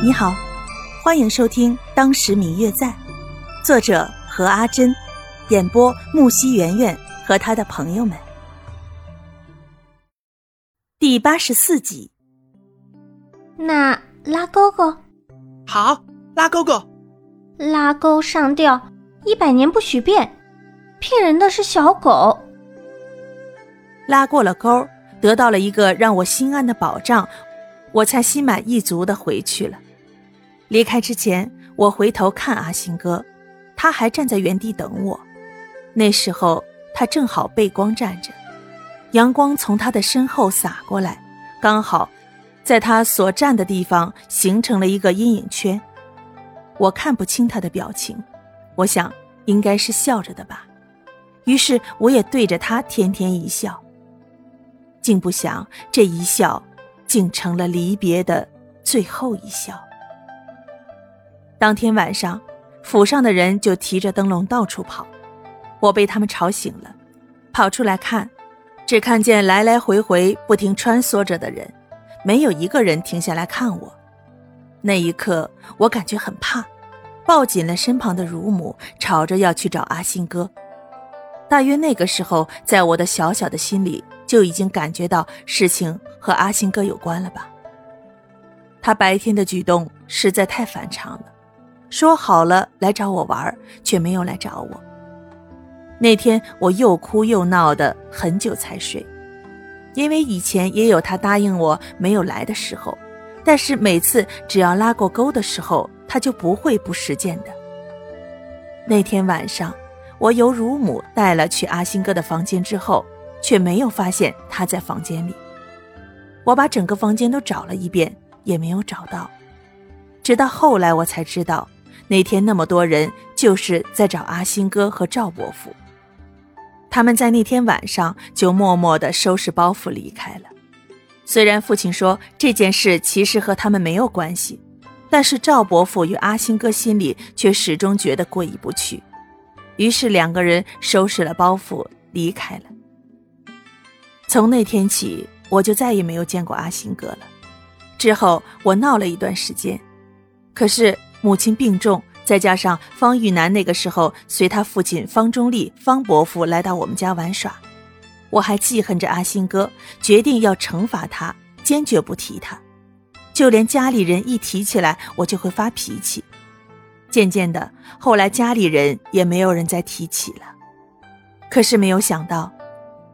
你好，欢迎收听《当时明月在》，作者何阿珍，演播木西圆圆和他的朋友们。第八十四集。那拉勾勾，好，拉勾勾，拉钩上吊，一百年不许变，骗人的是小狗。拉过了钩，得到了一个让我心安的保障，我才心满意足的回去了。离开之前，我回头看阿星哥，他还站在原地等我。那时候他正好背光站着，阳光从他的身后洒过来，刚好在他所站的地方形成了一个阴影圈。我看不清他的表情，我想应该是笑着的吧。于是我也对着他甜甜一笑。竟不想，这一笑，竟成了离别的最后一笑。当天晚上，府上的人就提着灯笼到处跑，我被他们吵醒了，跑出来看，只看见来来回回不停穿梭着的人，没有一个人停下来看我。那一刻，我感觉很怕，抱紧了身旁的乳母，吵着要去找阿星哥。大约那个时候，在我的小小的心里。就已经感觉到事情和阿星哥有关了吧？他白天的举动实在太反常了，说好了来找我玩，却没有来找我。那天我又哭又闹的很久才睡，因为以前也有他答应我没有来的时候，但是每次只要拉过钩的时候，他就不会不实践的。那天晚上，我由乳母带了去阿星哥的房间之后。却没有发现他在房间里。我把整个房间都找了一遍，也没有找到。直到后来我才知道，那天那么多人就是在找阿星哥和赵伯父。他们在那天晚上就默默地收拾包袱离开了。虽然父亲说这件事其实和他们没有关系，但是赵伯父与阿星哥心里却始终觉得过意不去。于是两个人收拾了包袱离开了。从那天起，我就再也没有见过阿星哥了。之后，我闹了一段时间，可是母亲病重，再加上方玉楠那个时候随他父亲方中立、方伯父来到我们家玩耍，我还记恨着阿星哥，决定要惩罚他，坚决不提他。就连家里人一提起来，我就会发脾气。渐渐的，后来家里人也没有人再提起了。可是没有想到。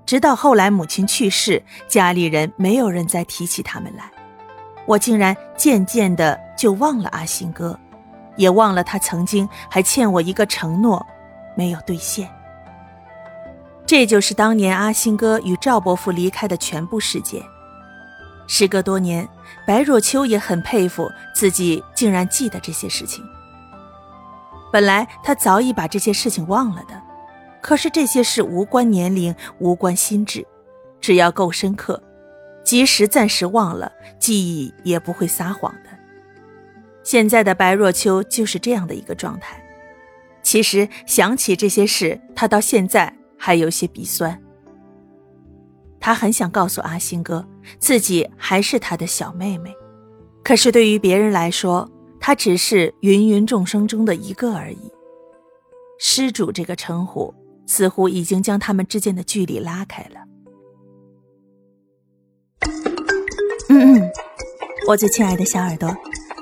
直到后来母亲去世，家里人没有人再提起他们来，我竟然渐渐的就忘了阿星哥，也忘了他曾经还欠我一个承诺，没有兑现。这就是当年阿星哥与赵伯父离开的全部事件。时隔多年，白若秋也很佩服自己竟然记得这些事情。本来他早已把这些事情忘了的。可是这些事无关年龄，无关心智，只要够深刻，即使暂时忘了，记忆也不会撒谎。现在的白若秋就是这样的一个状态。其实想起这些事，他到现在还有些鼻酸。他很想告诉阿星哥，自己还是他的小妹妹，可是对于别人来说，他只是芸芸众生中的一个而已。施主这个称呼。似乎已经将他们之间的距离拉开了。嗯嗯，我最亲爱的小耳朵，